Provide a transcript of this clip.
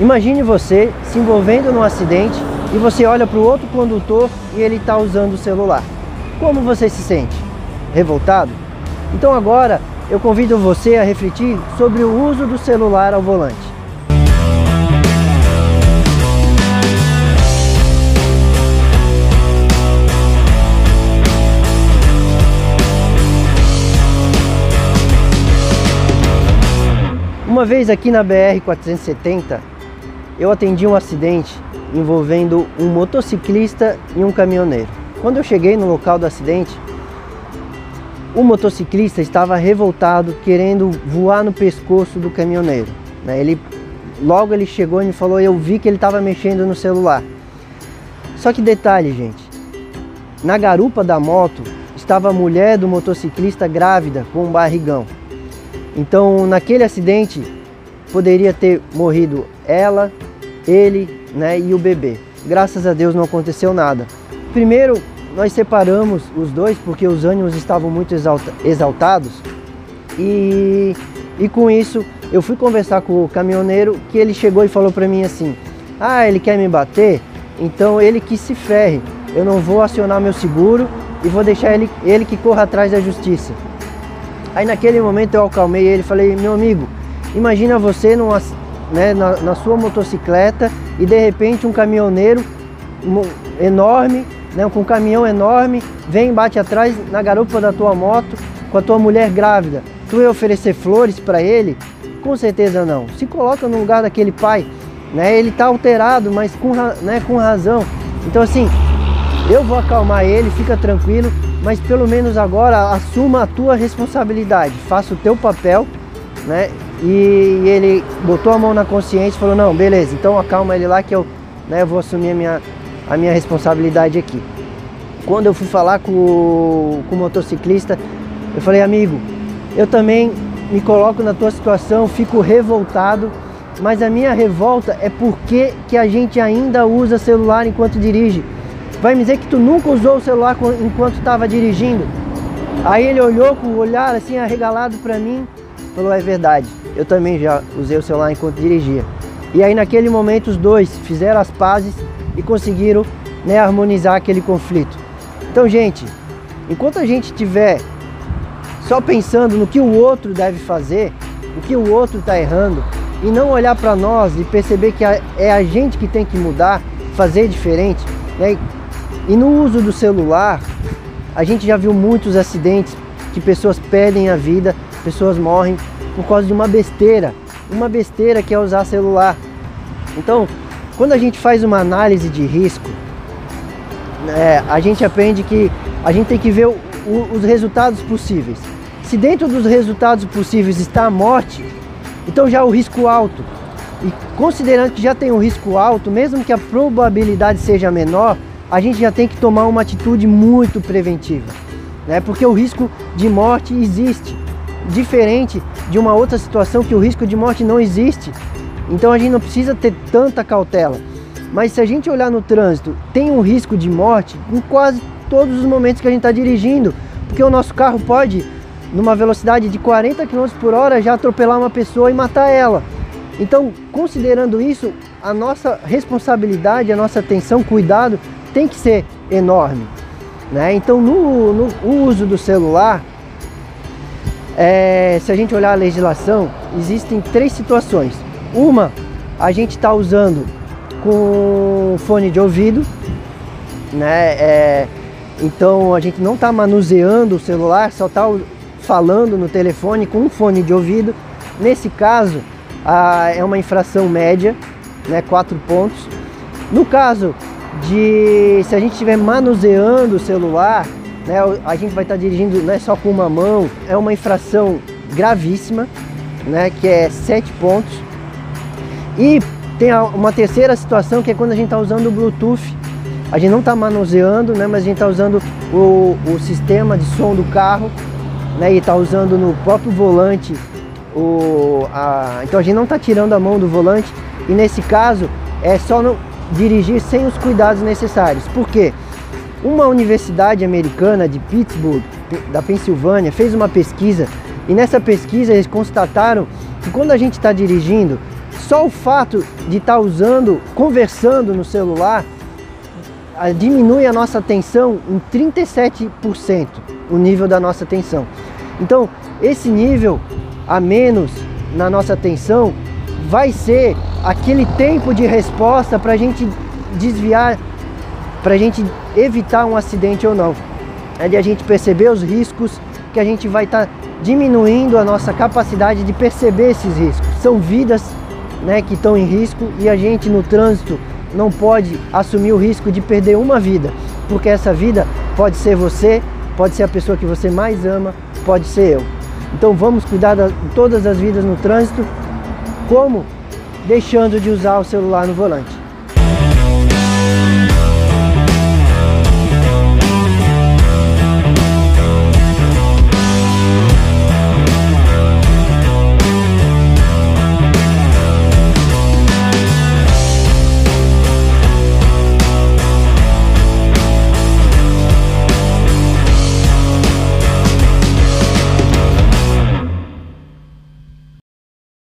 Imagine você se envolvendo num acidente e você olha para o outro condutor e ele está usando o celular. Como você se sente? Revoltado? Então agora eu convido você a refletir sobre o uso do celular ao volante. Uma vez aqui na BR 470, eu atendi um acidente envolvendo um motociclista e um caminhoneiro. Quando eu cheguei no local do acidente, o motociclista estava revoltado, querendo voar no pescoço do caminhoneiro. Né? Ele, logo ele chegou e me falou, eu vi que ele estava mexendo no celular. Só que detalhe, gente, na garupa da moto estava a mulher do motociclista grávida com um barrigão. Então, naquele acidente, poderia ter morrido ela, ele né, e o bebê. Graças a Deus não aconteceu nada. Primeiro, nós separamos os dois porque os ânimos estavam muito exalta, exaltados e, e com isso eu fui conversar com o caminhoneiro que ele chegou e falou para mim assim: Ah, ele quer me bater? Então ele que se ferre. Eu não vou acionar meu seguro e vou deixar ele, ele que corra atrás da justiça. Aí naquele momento eu acalmei ele e falei: Meu amigo, imagina você numa, né, na, na sua motocicleta e de repente um caminhoneiro enorme, né, com um caminhão enorme, vem bate atrás na garupa da tua moto com a tua mulher grávida. Tu ia oferecer flores para ele? Com certeza não. Se coloca no lugar daquele pai, né? Ele está alterado, mas com, né, com razão. Então assim, eu vou acalmar ele, fica tranquilo, mas pelo menos agora assuma a tua responsabilidade, faça o teu papel, né? E ele botou a mão na consciência e falou, não, beleza, então acalma ele lá que eu né, vou assumir a minha, a minha responsabilidade aqui. Quando eu fui falar com o, com o motociclista, eu falei, amigo, eu também me coloco na tua situação, fico revoltado, mas a minha revolta é porque que a gente ainda usa celular enquanto dirige. Vai me dizer que tu nunca usou o celular enquanto estava dirigindo? Aí ele olhou com o olhar assim arregalado para mim, falou, é verdade, eu também já usei o celular enquanto dirigia. E aí naquele momento os dois fizeram as pazes e conseguiram né, harmonizar aquele conflito. Então, gente, enquanto a gente estiver só pensando no que o outro deve fazer, o que o outro está errando, e não olhar para nós e perceber que é a gente que tem que mudar, fazer diferente, né? E no uso do celular, a gente já viu muitos acidentes que pessoas perdem a vida, pessoas morrem por causa de uma besteira, uma besteira que é usar celular. Então, quando a gente faz uma análise de risco, é, a gente aprende que a gente tem que ver o, o, os resultados possíveis. Se dentro dos resultados possíveis está a morte, então já é o risco alto. E considerando que já tem um risco alto, mesmo que a probabilidade seja menor, a gente já tem que tomar uma atitude muito preventiva, né? Porque o risco de morte existe, diferente de uma outra situação que o risco de morte não existe. Então a gente não precisa ter tanta cautela. Mas se a gente olhar no trânsito, tem um risco de morte em quase todos os momentos que a gente está dirigindo, porque o nosso carro pode, numa velocidade de 40 km por hora, já atropelar uma pessoa e matar ela. Então, considerando isso, a nossa responsabilidade, a nossa atenção, cuidado tem que ser enorme. Né? Então, no, no uso do celular, é, se a gente olhar a legislação, existem três situações. Uma, a gente está usando com fone de ouvido, né? É, então a gente não está manuseando o celular, só está falando no telefone com um fone de ouvido. Nesse caso, a, é uma infração média, né? Quatro pontos. No caso de se a gente estiver manuseando o celular, né, a gente vai estar tá dirigindo não é só com uma mão, é uma infração gravíssima, né, que é sete pontos. E tem uma terceira situação que é quando a gente está usando o Bluetooth. A gente não está manuseando, né, mas a gente está usando o, o sistema de som do carro né, e está usando no próprio volante. O, a, então a gente não está tirando a mão do volante e nesse caso é só não dirigir sem os cuidados necessários. Por quê? Uma universidade americana de Pittsburgh, da Pensilvânia, fez uma pesquisa e nessa pesquisa eles constataram que quando a gente está dirigindo, só o fato de estar tá usando, conversando no celular, diminui a nossa atenção em 37%, o nível da nossa atenção. Então, esse nível a menos na nossa atenção vai ser aquele tempo de resposta para a gente desviar, para a gente evitar um acidente ou não. É de a gente perceber os riscos que a gente vai estar tá diminuindo a nossa capacidade de perceber esses riscos. São vidas né, que estão em risco e a gente no trânsito não pode assumir o risco de perder uma vida, porque essa vida pode ser você, pode ser a pessoa que você mais ama, pode ser eu. Então vamos cuidar de todas as vidas no trânsito, como deixando de usar o celular no volante.